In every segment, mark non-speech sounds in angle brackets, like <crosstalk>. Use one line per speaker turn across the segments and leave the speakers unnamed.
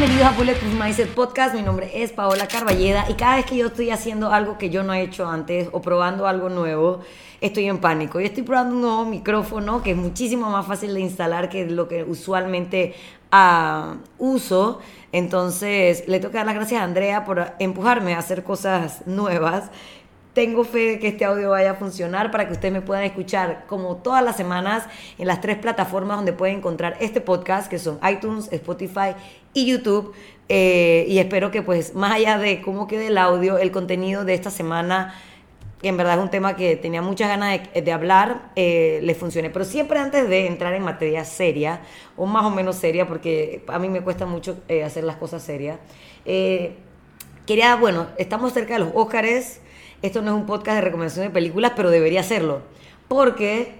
Bienvenidos a Bulletproof Mindset Podcast. Mi nombre es Paola Carballeda y cada vez que yo estoy haciendo algo que yo no he hecho antes o probando algo nuevo, estoy en pánico. Y estoy probando un nuevo micrófono que es muchísimo más fácil de instalar que lo que usualmente ah, uso. Entonces, le tengo que dar las gracias a Andrea por empujarme a hacer cosas nuevas tengo fe de que este audio vaya a funcionar para que ustedes me puedan escuchar como todas las semanas en las tres plataformas donde pueden encontrar este podcast, que son iTunes, Spotify y YouTube. Eh, y espero que pues más allá de cómo quede el audio, el contenido de esta semana, que en verdad es un tema que tenía muchas ganas de, hablar, eh, les funcione. Pero siempre antes de entrar en materia seria, o más o menos seria, porque a mí me cuesta mucho eh, hacer las cosas serias, quería, bueno, estamos cerca de los Óscares esto no es un podcast de recomendación de películas, pero debería serlo. Porque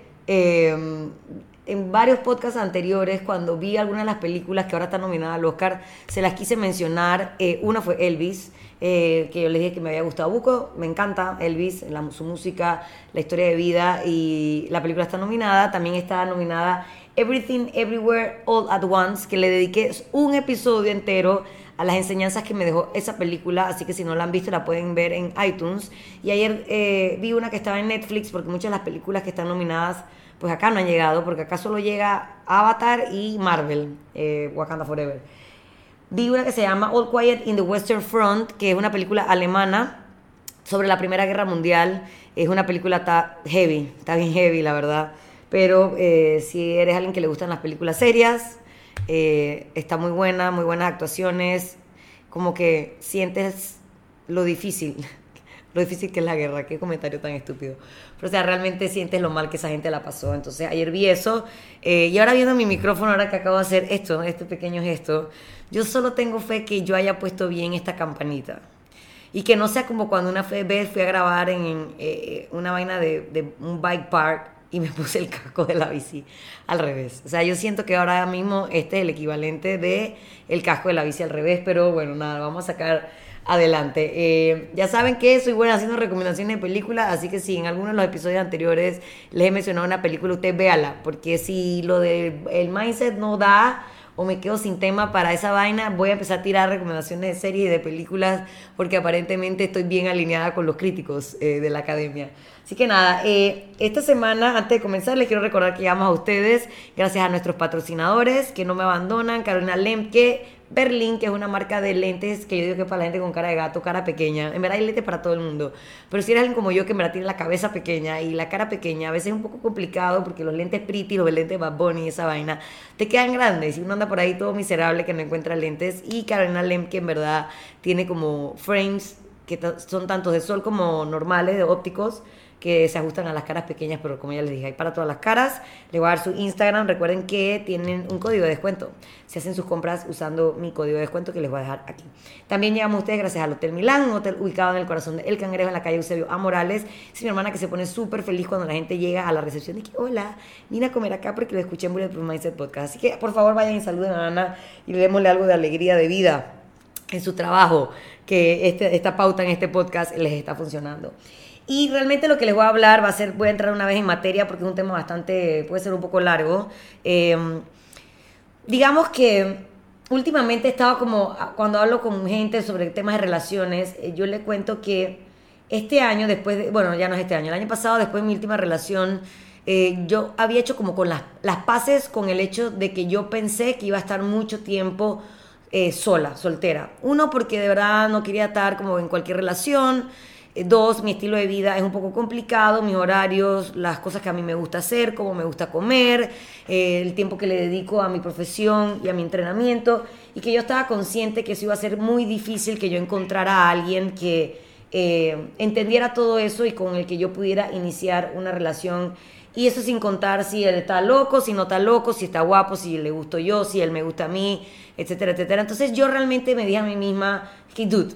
en varios podcasts anteriores, cuando vi algunas de las películas que ahora están nominadas al Oscar, se las quise mencionar. Eh, una fue Elvis, eh, que yo les dije que me había gustado Buco. Me encanta Elvis, su música, la historia de vida y la película está nominada. También está nominada Everything Everywhere All at Once, que le dediqué un episodio entero a las enseñanzas que me dejó esa película, así que si no la han visto la pueden ver en iTunes. Y ayer eh, vi una que estaba en Netflix, porque muchas de las películas que están nominadas, pues acá no han llegado, porque acá solo llega Avatar y Marvel, eh, Wakanda Forever. Vi una que se llama All Quiet in the Western Front, que es una película alemana sobre la Primera Guerra Mundial. Es una película está heavy, está bien heavy, la verdad. Pero eh, si eres alguien que le gustan las películas serias, eh, está muy buena, muy buenas actuaciones, como que sientes lo difícil, lo difícil que es la guerra, qué comentario tan estúpido. Pero o sea, realmente sientes lo mal que esa gente la pasó. Entonces ayer vi eso eh, y ahora viendo mi micrófono, ahora que acabo de hacer esto, este pequeño gesto, yo solo tengo fe que yo haya puesto bien esta campanita. Y que no sea como cuando una vez fui a grabar en eh, una vaina de, de un bike park y me <laughs> puse el casco de la bici al revés. O sea, yo siento que ahora mismo este es el equivalente de el casco de la bici al revés, pero bueno, nada, vamos a sacar adelante. Eh, ya saben que soy buena haciendo recomendaciones de películas, así que si en alguno de los episodios anteriores les he mencionado una película, usted véala, porque si lo del el mindset no da o me quedo sin tema para esa vaina, voy a empezar a tirar recomendaciones de series y de películas porque aparentemente estoy bien alineada con los críticos eh, de la academia. Así que nada, eh, esta semana, antes de comenzar, les quiero recordar que llamamos a ustedes gracias a nuestros patrocinadores que no me abandonan, Carolina Lemke, Berlín, que es una marca de lentes que yo digo que es para la gente con cara de gato, cara pequeña. En verdad hay lentes para todo el mundo. Pero si eres alguien como yo que me la tiene la cabeza pequeña y la cara pequeña, a veces es un poco complicado porque los lentes pretty, los lentes Bad Bunny y esa vaina, te quedan grandes. Y uno anda por ahí todo miserable que no encuentra lentes. Y Carolina Lemke en verdad tiene como frames que son tanto de sol como normales, de ópticos que se ajustan a las caras pequeñas, pero como ya les dije, hay para todas las caras. Les voy a dar su Instagram. Recuerden que tienen un código de descuento. Si hacen sus compras usando mi código de descuento que les voy a dejar aquí. También llegamos ustedes gracias al Hotel Milán, un hotel ubicado en el corazón de El Cangrejo, en la calle Eusebio A. Morales. Es mi hermana que se pone súper feliz cuando la gente llega a la recepción y que, hola, vine a comer acá porque lo escuché en Bulletproof Mindset Podcast. Así que, por favor, vayan y saluden a Ana y démosle algo de alegría de vida en su trabajo, que este, esta pauta en este podcast les está funcionando. Y realmente lo que les voy a hablar va a ser, voy a entrar una vez en materia porque es un tema bastante, puede ser un poco largo. Em, digamos que últimamente he estado como, cuando hablo con gente sobre temas de relaciones, eh, yo le cuento que este año, después de, bueno, ya no es este año, el año pasado, después de mi última relación, eh, yo había hecho como con las, las paces con el hecho de que yo pensé que iba a estar mucho tiempo eh, sola, soltera. Uno, porque de verdad no quería estar como en cualquier relación. Eh, dos, mi estilo de vida es un poco complicado, mis horarios, las cosas que a mí me gusta hacer, cómo me gusta comer, eh, el tiempo que le dedico a mi profesión y a mi entrenamiento, y que yo estaba consciente que eso iba a ser muy difícil que yo encontrara a alguien que eh, entendiera todo eso y con el que yo pudiera iniciar una relación. Y eso sin contar si él está loco, si no está loco, si está guapo, si le gusto yo, si él me gusta a mí, etcétera, etcétera. Entonces yo realmente me dije a mí misma, que dude,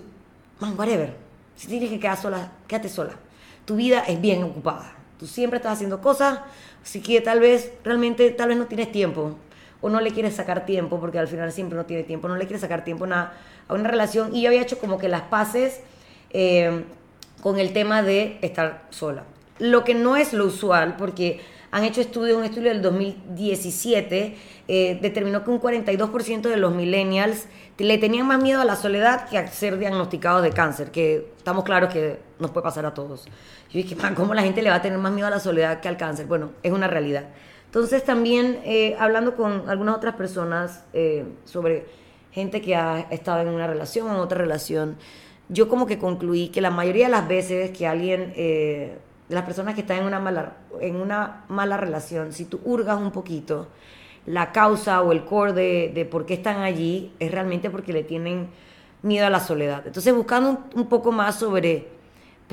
man, whatever si tienes que quedar sola, quédate sola. Tu vida es bien ocupada. Tú siempre estás haciendo cosas, así que tal vez, realmente, tal vez no tienes tiempo. O no le quieres sacar tiempo, porque al final siempre no tiene tiempo. No le quieres sacar tiempo a una, a relación. Y yo había hecho como que las paces eh, con el tema de estar sola. Lo que no es lo usual, porque han hecho estudios, un estudio del 2017 eh, determinó que un 42% de los millennials le tenían más miedo a la soledad que a ser diagnosticados de cáncer, que estamos claros que nos puede pasar a todos. Yo dije, ¿cómo la gente le va a tener más miedo a la soledad que al cáncer? Bueno, es una realidad. Entonces también eh, hablando con algunas otras personas eh, sobre gente que ha estado en una relación o en otra relación, yo como que concluí que la mayoría de las veces que alguien, de las personas que están en una mala, en una mala relación, si tú hurgas un poquito, la causa o el core de, por qué están allí es realmente porque le tienen miedo a la soledad. Entonces, buscando un poco más sobre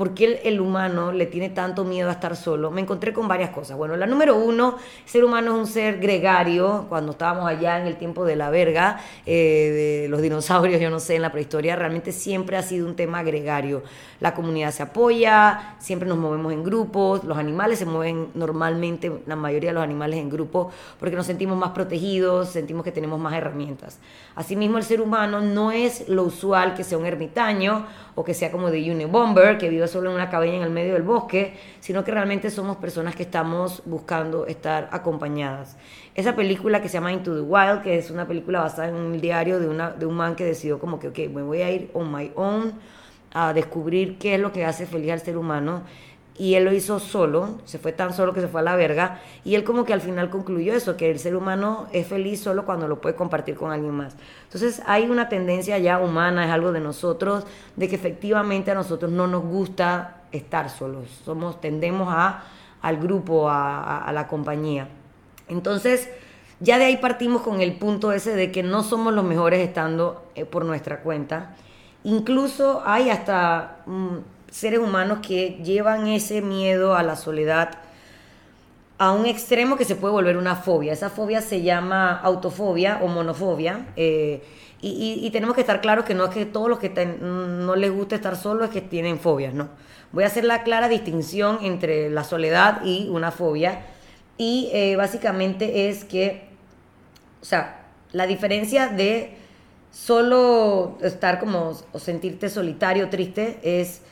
¿Por qué el, humano le tiene tanto miedo a estar solo? Me encontré con varias cosas. Bueno, la número uno, el ser humano es un ser gregario. Cuando estábamos allá en el tiempo de la verga, eh, de los dinosaurios, yo no sé, en la prehistoria, realmente siempre ha sido un tema gregario. La comunidad se apoya, siempre nos movemos en grupos, los animales se mueven normalmente, la mayoría de los animales en grupos, porque nos sentimos más protegidos, sentimos que tenemos más herramientas. Asimismo, el ser humano no es lo usual que sea un ermitaño o que sea como de Unibomber, que vive solo en una cabaña en el medio del bosque, sino que realmente somos personas que estamos buscando estar acompañadas. Esa película que se llama Into the Wild, que es una película basada en un diario de, una, de un man que decidió como que, ok, me voy a ir on my own a descubrir qué es lo que hace feliz al ser humano y él lo hizo solo, se fue tan solo que se fue a la verga, y él como que al final concluyó eso, que el ser humano es feliz solo cuando lo puede compartir con alguien más. Entonces hay una tendencia ya humana, es algo de nosotros, de que efectivamente a nosotros no nos gusta estar solos, somos, tendemos a, al grupo, a, la compañía. Entonces, ya de ahí partimos con el punto ese de que no somos los mejores estando eh, por nuestra cuenta. Incluso hay hasta... Mm, seres humanos que llevan ese miedo a la soledad a un extremo que se puede volver una fobia. Esa fobia se llama autofobia o monofobia. Eh, y, tenemos que estar claros que no es que todos los que no les gusta estar solos es que tienen fobias, no. Voy a hacer la clara distinción entre la soledad y una fobia. Y eh, básicamente es que, o sea, la diferencia de solo estar como o sentirte solitario, triste, es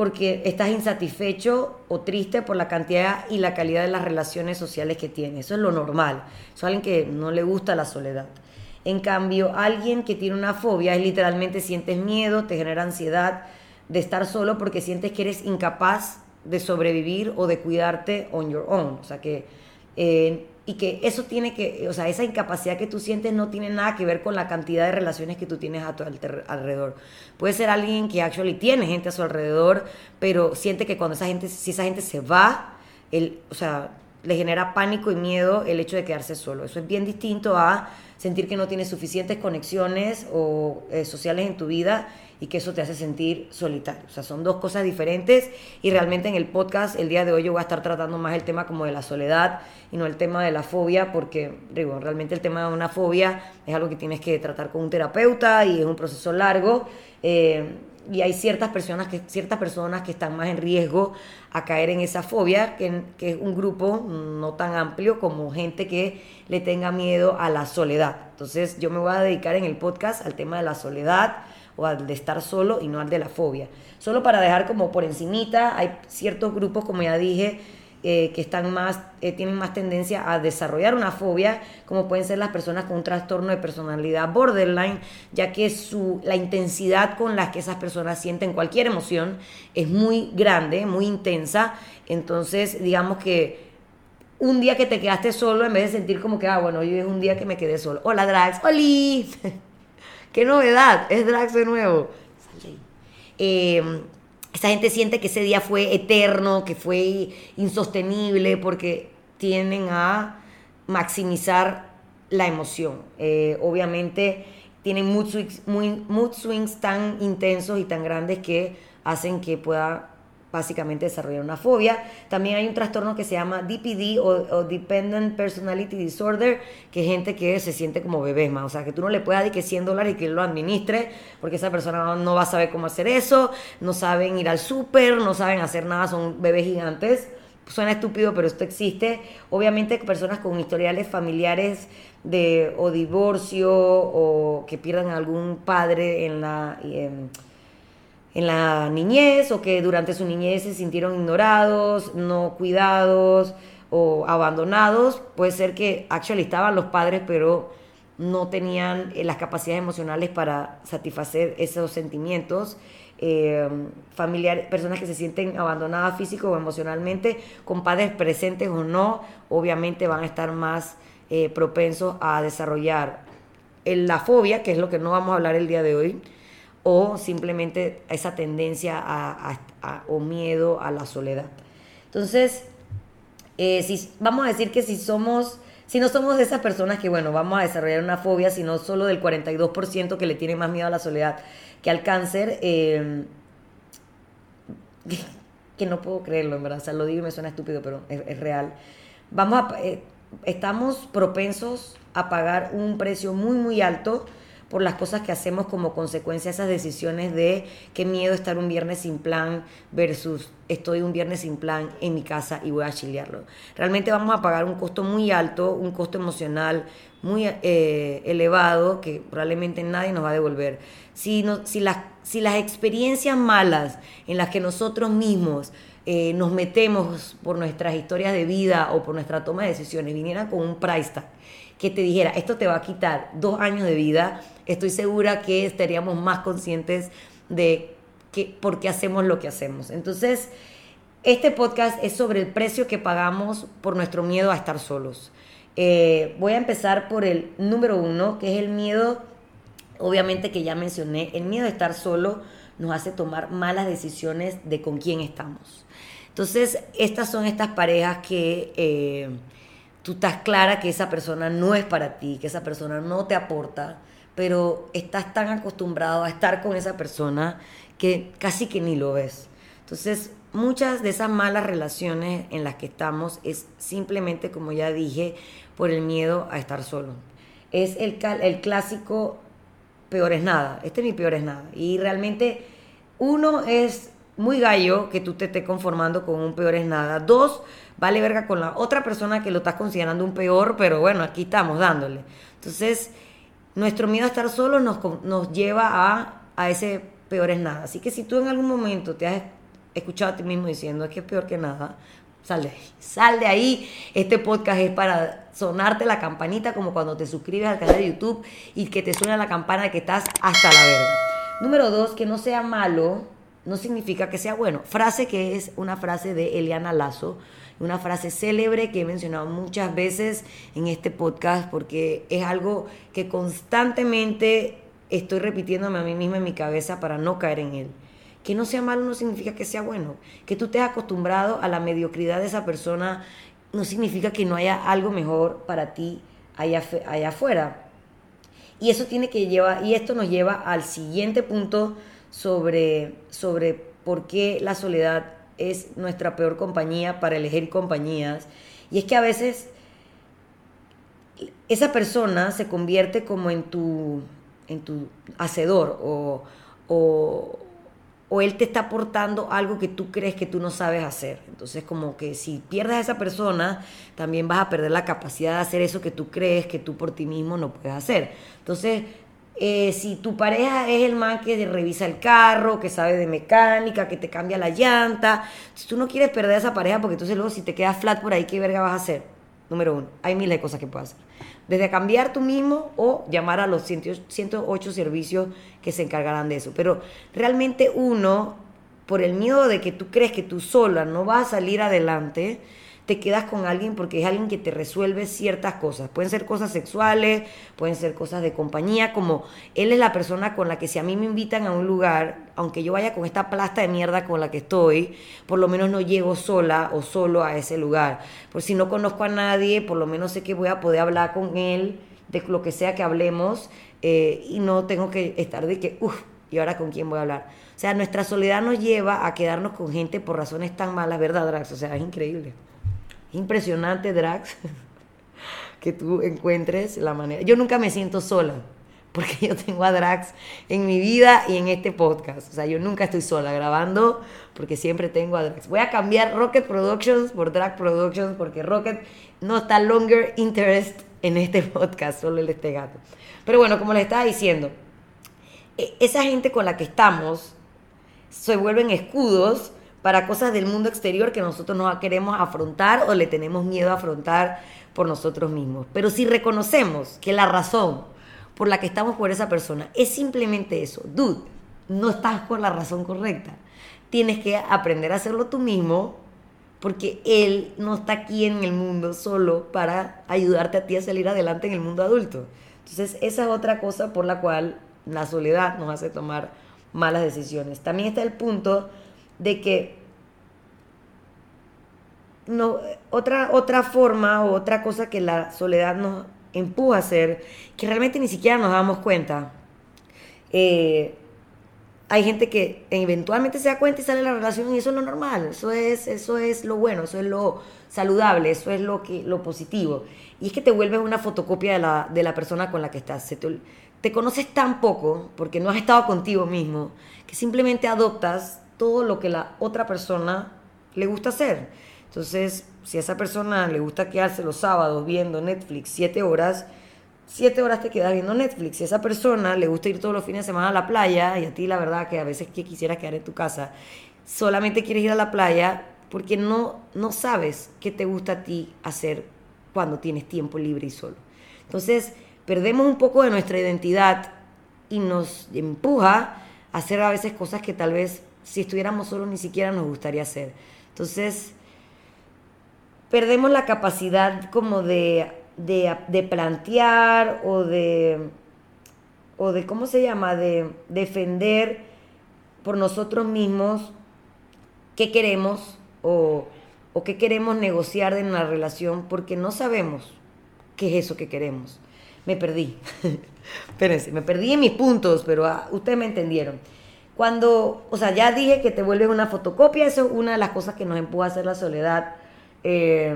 porque estás insatisfecho o triste por la cantidad y la calidad de las relaciones sociales que tienes. Eso es lo normal. Eso es alguien que no le gusta la soledad. En cambio, alguien que tiene una fobia es literalmente sientes miedo, te genera ansiedad de estar solo porque sientes que eres incapaz de sobrevivir o de cuidarte on your own. O sea que eh, y que eso tiene que, o sea, esa incapacidad que tú sientes no tiene nada que ver con la cantidad de relaciones que tú tienes a tu alrededor. Puede ser alguien que actually tiene gente a su alrededor, pero siente que cuando esa gente, si esa gente se va, o sea, le genera pánico y miedo el hecho de quedarse solo. Eso es bien distinto a sentir que no tienes suficientes conexiones o eh, sociales en tu vida y que eso te hace sentir solitario. O sea, son dos cosas diferentes y realmente en el podcast el día de hoy yo voy a estar tratando más el tema como de la soledad y no el tema de la fobia porque, digo, realmente el tema de una fobia es algo que tienes que tratar con un terapeuta y es un proceso largo. Eh, y hay ciertas personas que ciertas personas que están más en riesgo a caer en esa fobia que, que, es un grupo no tan amplio como gente que le tenga miedo a la soledad entonces yo me voy a dedicar en el podcast al tema de la soledad o al de estar solo y no al de la fobia. Solo para dejar como por encimita, hay ciertos grupos, como ya dije, eh, que están más, eh, tienen más tendencia a desarrollar una fobia, como pueden ser las personas con un trastorno de personalidad borderline, ya que su, la intensidad con la que esas personas sienten cualquier emoción es muy grande, muy intensa. Entonces, digamos que un día que te quedaste solo, en vez de sentir como que, ah, bueno, hoy es un día que me quedé solo. Hola, Drax. ¡Holi! <laughs> ¡Qué novedad! Es Drax de nuevo. Eh, esa gente siente que ese día fue eterno, que fue insostenible, porque tienden a maximizar la emoción. Eh, obviamente tienen mood muy, mood swings tan intensos y tan grandes que hacen que pueda básicamente desarrollar una fobia. También hay un trastorno que se llama DPD o, Dependent Personality Disorder, que es gente que se siente como bebés más. O sea, que tú no le puedas dar que 100 dólares y que él lo administre, porque esa persona no va a saber cómo hacer eso, no saben ir al súper, no saben hacer nada, son bebés gigantes. Suena estúpido, pero esto existe. Obviamente personas con historiales familiares de o divorcio o que pierdan algún padre en la la niñez o que durante su niñez se sintieron ignorados, no cuidados o abandonados, puede ser que actually estaban los padres, pero no tenían eh, las capacidades emocionales para satisfacer esos sentimientos. Eh, familiares, personas que se sienten abandonadas físico o emocionalmente, con padres presentes o no, obviamente van a estar más eh, propensos a desarrollar la fobia, que es lo que no vamos a hablar el día de hoy, o simplemente esa tendencia o miedo a la soledad. Entonces, si, vamos a decir que si somos si no somos de esas personas que, bueno, vamos a desarrollar una fobia, sino solo del 42% que le tiene más miedo a la soledad que al cáncer, eh, <laughs> que no puedo creerlo, en verdad, o lo digo y me suena estúpido, pero es, real. Vamos a, eh, estamos propensos a pagar un precio muy, muy alto por las cosas que hacemos como consecuencia de esas decisiones de qué miedo estar un viernes sin plan versus estoy un viernes sin plan en mi casa y voy a chilearlo. Realmente vamos a pagar un costo muy alto, un costo emocional muy eh, elevado que probablemente nadie nos va a devolver. Si, no, si, las, si las experiencias malas en las que nosotros mismos eh, nos metemos por nuestras historias de vida o por nuestra toma de decisiones vinieran con un price tag que te dijera, esto te va a quitar dos años de vida, estoy segura que estaríamos más conscientes de que, por qué hacemos lo que hacemos. Entonces, este podcast es sobre el precio que pagamos por nuestro miedo a estar solos. Eh, voy a empezar por el número uno, que es el miedo, obviamente que ya mencioné, el miedo de estar solo nos hace tomar malas decisiones de con quién estamos. Entonces, estas son estas parejas que... Eh, tú estás clara que esa persona no es para ti, que esa persona no te aporta, pero estás tan acostumbrado a estar con esa persona que casi que ni lo ves. Entonces, muchas de esas malas relaciones en las que estamos es simplemente, como ya dije, por el miedo a estar solo. Es el, el clásico peor es nada. Este es mi peor es nada. Y realmente, uno es muy gallo que tú te estés conformando con un peor es nada. Dos, vale verga con la otra persona que lo estás considerando un peor, pero bueno, aquí estamos dándole. Entonces, nuestro miedo a estar solo nos, nos lleva a, a ese peor es nada. Así que si tú en algún momento te has escuchado a ti mismo diciendo es que es peor que nada, sal de ahí. Sal de ahí. Este podcast es para sonarte la campanita como cuando te suscribes al canal de YouTube y que te suena la campana de que estás hasta la verga. Número dos, que no sea malo no significa que sea bueno. Frase que es una frase de Eliana Lazo, una frase célebre que he mencionado muchas veces en este podcast porque es algo que constantemente estoy repitiéndome a mí misma en mi cabeza para no caer en él. Que no sea malo no significa que sea bueno. Que tú estés acostumbrado a la mediocridad de esa persona no significa que no haya algo mejor para ti allá, allá afuera. Y eso tiene que llevar, y esto nos lleva al siguiente punto sobre, sobre por qué la soledad es nuestra peor compañía para elegir compañías. Y es que a veces esa persona se convierte como en tu, en tu hacedor o, o, o, él te está aportando algo que tú crees que tú no sabes hacer. Entonces como que si pierdes a esa persona, también vas a perder la capacidad de hacer eso que tú crees que tú por ti mismo no puedes hacer. Entonces eh, si tu pareja es el man que revisa el carro, que sabe de mecánica, que te cambia la llanta, si tú no quieres perder a esa pareja porque entonces luego si te quedas flat por ahí, ¿qué verga vas a hacer? Número uno, hay miles de cosas que puedes hacer. Desde cambiar tú mismo o llamar a los 108 servicios que se encargarán de eso. Pero realmente uno, por el miedo de que tú crees que tú sola no vas a salir adelante, te quedas con alguien porque es alguien que te resuelve ciertas cosas. Pueden ser cosas sexuales, pueden ser cosas de compañía, como él es la persona con la que si a mí me invitan a un lugar, aunque yo vaya con esta plasta de mierda con la que estoy, por lo menos no llego sola o solo a ese lugar. Por si no conozco a nadie, por lo menos sé que voy a poder hablar con él de lo que sea que hablemos eh, y no tengo que estar de que, uff, ¿y ahora con quién voy a hablar? O sea, nuestra soledad nos lleva a quedarnos con gente por razones tan malas, ¿verdad, Drax? O sea, es increíble impresionante, Drax, <laughs> que tú encuentres la manera. Yo nunca me siento sola, porque yo tengo a Drax en mi vida y en este podcast. O sea, yo nunca estoy sola grabando, porque siempre tengo a Drax. Voy a cambiar Rocket Productions por Drag Productions, porque Rocket no está longer interest en este podcast, solo el este gato. Pero bueno, como les estaba diciendo, e, esa gente con la que estamos se vuelven escudos para cosas del mundo exterior que nosotros no queremos afrontar o le tenemos miedo a afrontar por nosotros mismos. Pero si reconocemos que la razón por la que estamos por esa persona es simplemente eso, dude, no estás por la razón correcta. Tienes que aprender a hacerlo tú mismo porque él no está aquí en el mundo solo para ayudarte a ti a salir adelante en el mundo adulto. Entonces, esa es otra cosa por la cual la soledad nos hace tomar malas decisiones. También está el punto de que no, otra, otra forma o otra cosa que la soledad nos empuja a hacer, que realmente ni siquiera nos damos cuenta. Eh, hay gente que eventualmente se da cuenta y sale de la relación y eso es lo normal, eso es, eso es lo bueno, eso es lo saludable, eso es lo, que, lo positivo. Y es que te vuelves una fotocopia de la, de la persona con la que estás. te, te conoces tan poco, porque no has estado contigo mismo, que simplemente adoptas todo lo que la otra persona le gusta hacer. Entonces, si a esa persona le gusta quedarse los sábados viendo Netflix siete horas, siete horas te quedas viendo Netflix. Si a esa persona le gusta ir todos los fines de semana a la playa, y a ti la verdad que a veces que quisieras quedar en tu casa, solamente quieres ir a la playa porque no, no sabes qué te gusta a ti hacer cuando tienes tiempo libre y solo. Entonces, perdemos un poco de nuestra identidad y nos empuja a hacer a veces cosas que tal vez si estuviéramos solos ni siquiera nos gustaría hacer. Entonces, perdemos la capacidad como de de, plantear o de, o de, ¿cómo se llama?, de defender por nosotros mismos qué queremos o, o qué queremos negociar en la relación porque no sabemos qué es eso que queremos. Me perdí. <laughs> Espérense, me perdí en mis puntos, pero ah, ustedes me entendieron. Cuando, o sea, ya dije que te vuelves una fotocopia, eso es una de las cosas que nos empuja a hacer la soledad. Eh,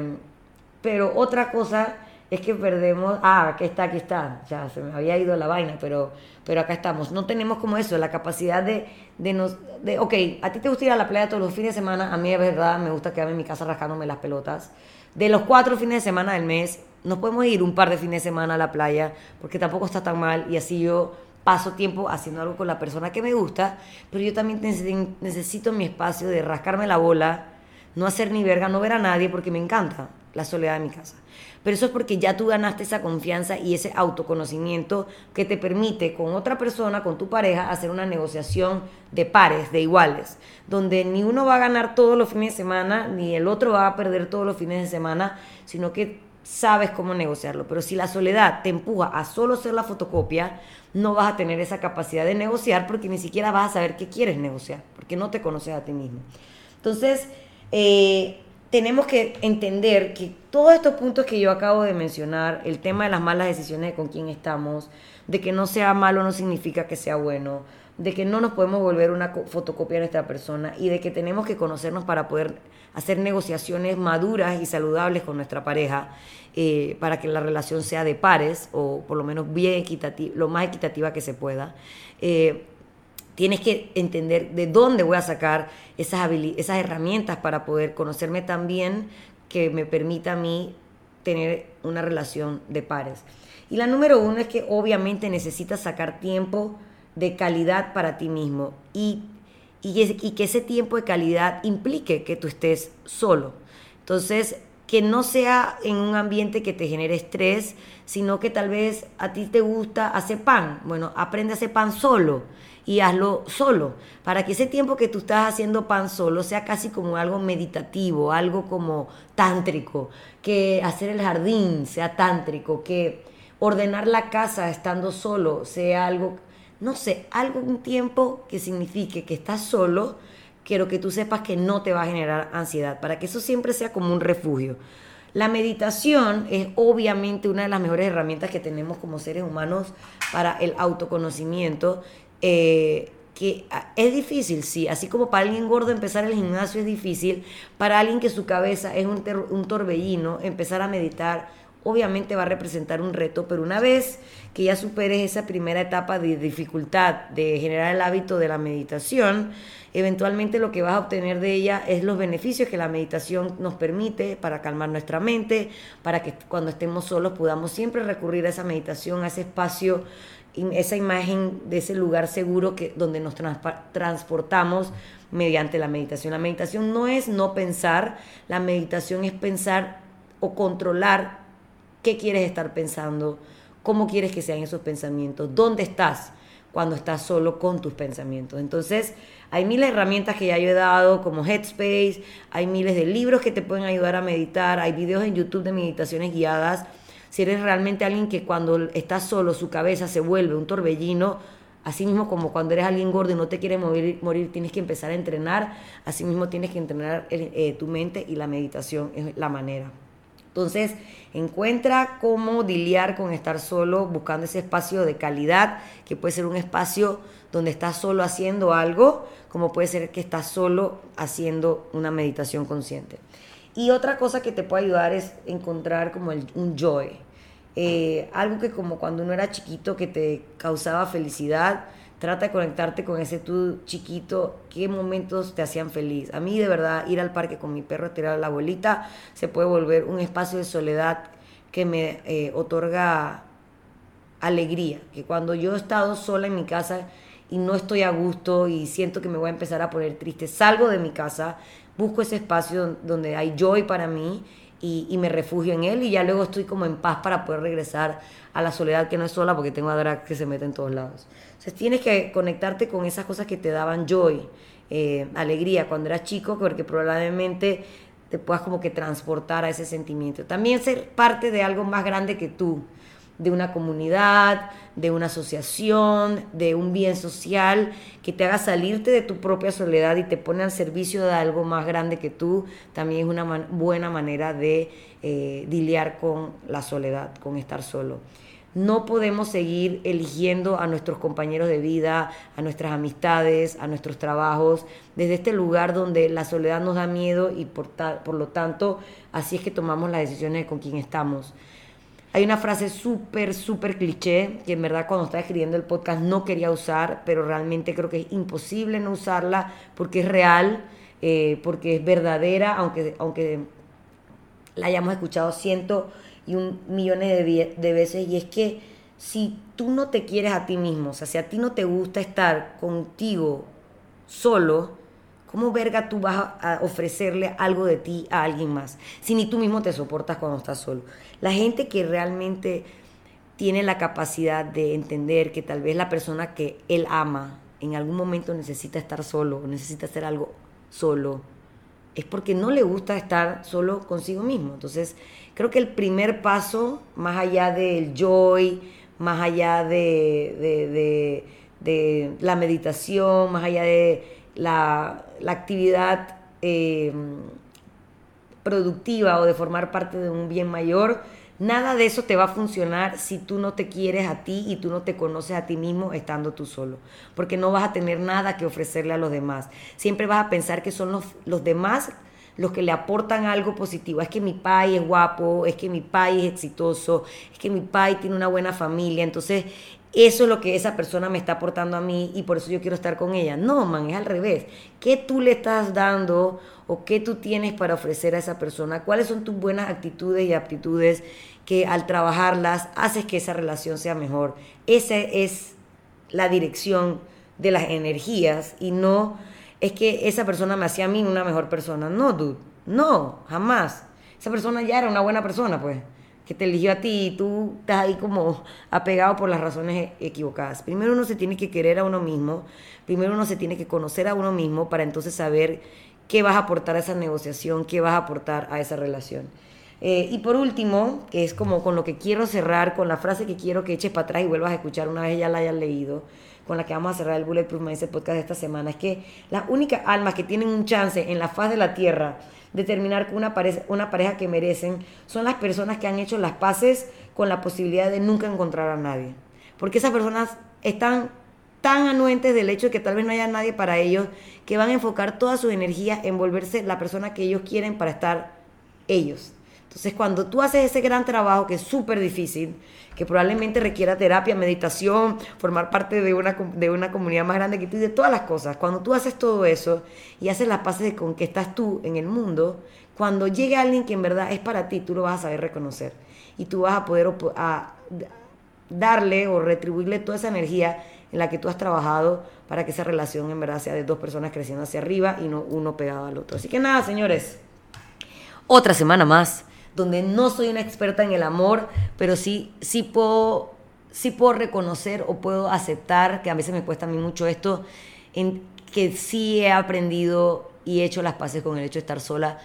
pero otra cosa es que perdemos, ah, aquí está, aquí está, ya se me había ido la vaina, pero, pero acá estamos. No tenemos como eso, la capacidad de, de nos, de, ok, a ti te gusta ir a la playa todos los fines de semana, a mí es verdad, me gusta quedarme en mi casa rascándome las pelotas. De los cuatro fines de semana del mes, nos podemos ir un par de fines de semana a la playa, porque tampoco está tan mal, y así yo paso tiempo haciendo algo con la persona que me gusta, pero yo también necesito mi espacio de rascarme la bola, no hacer ni verga, no ver a nadie, porque me encanta la soledad de mi casa. Pero eso es porque ya tú ganaste esa confianza y ese autoconocimiento que te permite con otra persona, con tu pareja, hacer una negociación de pares, de iguales, donde ni uno va a ganar todos los fines de semana, ni el otro va a perder todos los fines de semana, sino que sabes cómo negociarlo. Pero si la soledad te empuja a solo ser la fotocopia, no vas a tener esa capacidad de negociar porque ni siquiera vas a saber qué quieres negociar, porque no te conoces a ti mismo. Entonces, eh, tenemos que entender que todos estos puntos que yo acabo de mencionar, el tema de las malas decisiones de con quién estamos, de que no sea malo no significa que sea bueno, de que no nos podemos volver una fotocopia de nuestra persona y de que tenemos que conocernos para poder hacer negociaciones maduras y saludables con nuestra pareja eh, para que la relación sea de pares o por lo menos bien equitativa, lo más equitativa que se pueda. Eh, tienes que entender de dónde voy a sacar esas, esas herramientas para poder conocerme tan bien que me permita a mí tener una relación de pares. Y la número uno es que obviamente necesitas sacar tiempo de calidad para ti mismo y, y, y que ese tiempo de calidad implique que tú estés solo. Entonces, que no sea en un ambiente que te genere estrés, sino que tal vez a ti te gusta hacer pan. Bueno, aprende a hacer pan solo y hazlo solo, para que ese tiempo que tú estás haciendo pan solo sea casi como algo meditativo, algo como tántrico, que hacer el jardín sea tántrico, que ordenar la casa estando solo sea algo, no sé, algo un tiempo que signifique que estás solo, quiero que tú sepas que no te va a generar ansiedad, para que eso siempre sea como un refugio. La meditación es obviamente una de las mejores herramientas que tenemos como seres humanos para el autoconocimiento eh, que es difícil, sí, así como para alguien gordo empezar el gimnasio es difícil, para alguien que su cabeza es un torbellino, empezar a meditar obviamente va a representar un reto, pero una vez que ya superes esa primera etapa de dificultad de generar el hábito de la meditación, eventualmente lo que vas a obtener de ella es los beneficios que la meditación nos permite para calmar nuestra mente, para que cuando estemos solos podamos siempre recurrir a esa meditación, a ese espacio esa imagen de ese lugar seguro que, donde nos transportamos mediante la meditación. La meditación no es no pensar, la meditación es pensar o controlar qué quieres estar pensando, cómo quieres que sean esos pensamientos, dónde estás cuando estás solo con tus pensamientos. Entonces, hay miles de herramientas que ya yo he dado, como Headspace, hay miles de libros que te pueden ayudar a meditar, hay videos en YouTube de meditaciones guiadas. Si eres realmente alguien que cuando estás solo su cabeza se vuelve un torbellino, Así mismo como cuando eres alguien gordo y no te quieres morir, morir tienes que empezar a entrenar. Así mismo tienes que entrenar eh, tu mente y la meditación es la manera. Entonces, encuentra cómo diliar con estar solo, buscando ese espacio de calidad, que puede ser un espacio donde estás solo haciendo algo, como puede ser que estás solo haciendo una meditación consciente. Y otra cosa que te puede ayudar es encontrar como un joy, eh, algo que como cuando uno era chiquito que te causaba felicidad, trata de conectarte con ese tú chiquito, qué momentos te hacían feliz. A mí de verdad ir al parque con mi perro a tirar a la abuelita se puede volver un espacio de soledad que me eh, otorga alegría, que cuando yo he estado sola en mi casa y no estoy a gusto y siento que me voy a empezar a poner triste, salgo de mi casa, busco ese espacio donde hay joy para mí y, me refugio en él y ya luego estoy como en paz para poder regresar a la soledad que no es sola porque tengo a Drag que se mete en todos lados. Entonces tienes que conectarte con esas cosas que te daban joy, eh, alegría cuando eras chico porque probablemente te puedas como que transportar a ese sentimiento. También ser parte de algo más grande que tú de una comunidad, de una asociación, de un bien social que te haga salirte de tu propia soledad y te pone al servicio de algo más grande que tú, también es una buena manera de eh, con la soledad, con estar solo. No podemos seguir eligiendo a nuestros compañeros de vida, a nuestras amistades, a nuestros trabajos, desde este lugar donde la soledad nos da miedo y por, por lo tanto así es que tomamos las decisiones con quien estamos. Hay una frase súper, súper cliché que en verdad cuando estaba escribiendo el podcast no quería usar, pero realmente creo que es imposible no usarla porque es real, eh, porque es verdadera, aunque, aunque la hayamos escuchado cientos y un millones de, de veces, y es que si tú no te quieres a ti mismo, o sea, si a ti no te gusta estar contigo solo, ¿Cómo verga tú vas a ofrecerle algo de ti a alguien más? Si ni tú mismo te soportas cuando estás solo. La gente que realmente tiene la capacidad de entender que tal vez la persona que él ama en algún momento necesita estar solo, necesita hacer algo solo, es porque no le gusta estar solo consigo mismo. Entonces, creo que el primer paso, más allá del joy, más allá de, la meditación, más allá de la, actividad eh, productiva o de formar parte de un bien mayor, nada de eso te va a funcionar si tú no te quieres a ti y tú no te conoces a ti mismo estando tú solo, porque no vas a tener nada que ofrecerle a los demás. Siempre vas a pensar que son los, los demás los que le aportan algo positivo. Es que mi pai es guapo, es que mi pai es exitoso, es que mi pai tiene una buena familia. Entonces, eso es lo que esa persona me está aportando a mí y por eso yo quiero estar con ella. No, man, es al revés. ¿Qué tú le estás dando o qué tú tienes para ofrecer a esa persona? ¿Cuáles son tus buenas actitudes y aptitudes que al trabajarlas haces que esa relación sea mejor? Esa es la dirección de las energías y no es que esa persona me hacía a mí una mejor persona. No, dude. No, jamás. Esa persona ya era una buena persona, pues que te eligió a ti y tú estás ahí como apegado por las razones equivocadas. Primero uno se tiene que querer a uno mismo, primero uno se tiene que conocer a uno mismo para entonces saber qué vas a aportar a esa negociación, qué vas a aportar a esa relación. Eh, y por último, que es como con lo que quiero cerrar, con la frase que quiero que eches para atrás y vuelvas a escuchar una vez ya la hayas leído, con la que vamos a cerrar el Bulletproof Mindset Podcast de esta semana, es que las únicas almas que tienen un chance en la faz de la Tierra determinar con una pareja, una pareja que merecen son las personas que han hecho las paces con la posibilidad de nunca encontrar a nadie. Porque esas personas están tan anuentes del hecho de que tal vez no haya nadie para ellos, que van a enfocar toda su energía en volverse la persona que ellos quieren para estar ellos. Entonces, cuando tú haces ese gran trabajo, que es súper difícil, que probablemente requiera terapia, meditación, formar parte de una, de una comunidad más grande que tú de todas las cosas, cuando tú haces todo eso y haces las paces con que estás tú en el mundo, cuando llegue alguien que en verdad es para ti, tú lo vas a saber reconocer y tú vas a poder darle o retribuirle toda esa energía en la que tú has trabajado para que esa relación en verdad sea de dos personas creciendo hacia arriba y no uno pegado al otro. Así que nada, señores, otra semana más donde no soy una experta en el amor, pero sí, sí puedo, sí puedo reconocer o puedo aceptar, que a veces me cuesta a mí mucho esto, en que sí he aprendido y he hecho las paces con el hecho de estar sola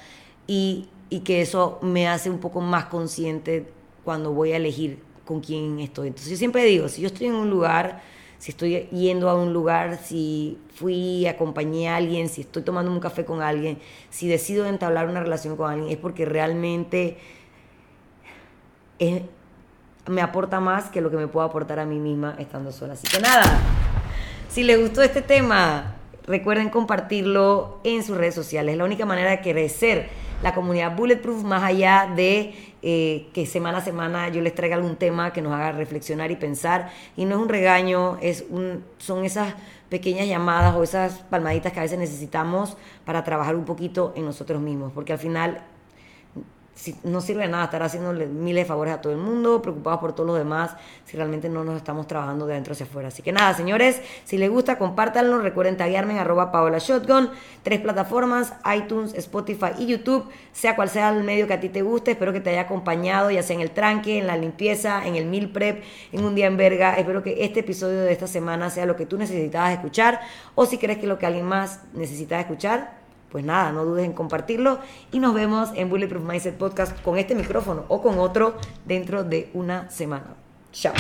y, y que eso me hace un poco más consciente cuando voy a elegir con quién estoy. Entonces yo siempre digo, si yo estoy en un lugar, si estoy yendo a un lugar, si fui, acompañé a alguien, si estoy tomando un café con alguien, si decido entablar una relación con alguien, es porque realmente me aporta más que lo que me puedo aportar a mí misma estando sola. Así que nada, si les gustó este tema, recuerden compartirlo en sus redes sociales. Es la única manera de crecer la comunidad Bulletproof, más allá de eh, que semana a semana yo les traiga algún tema que nos haga reflexionar y pensar. Y no es un regaño, es un, son esas pequeñas llamadas o esas palmaditas que a veces necesitamos para trabajar un poquito en nosotros mismos, porque al final no sirve de nada estar haciéndole miles de favores a todo el mundo, preocupados por todos los demás, si realmente no nos estamos trabajando de adentro hacia afuera. Así que nada, señores, si les gusta, compártanlo. Recuerden taguearme en arroba Paola Shotgun. Tres plataformas, iTunes, Spotify y YouTube. Sea cual sea el medio que a ti te guste, espero que te haya acompañado, ya sea en el tranque, en la limpieza, en el meal prep, en un día en verga. Espero que este episodio de esta semana sea lo que tú necesitabas escuchar. O si crees que lo que alguien más necesita escuchar, pues nada, no dudes en compartirlo y nos vemos en Bulletproof Mindset Podcast con este micrófono o con otro dentro de una semana. Chao.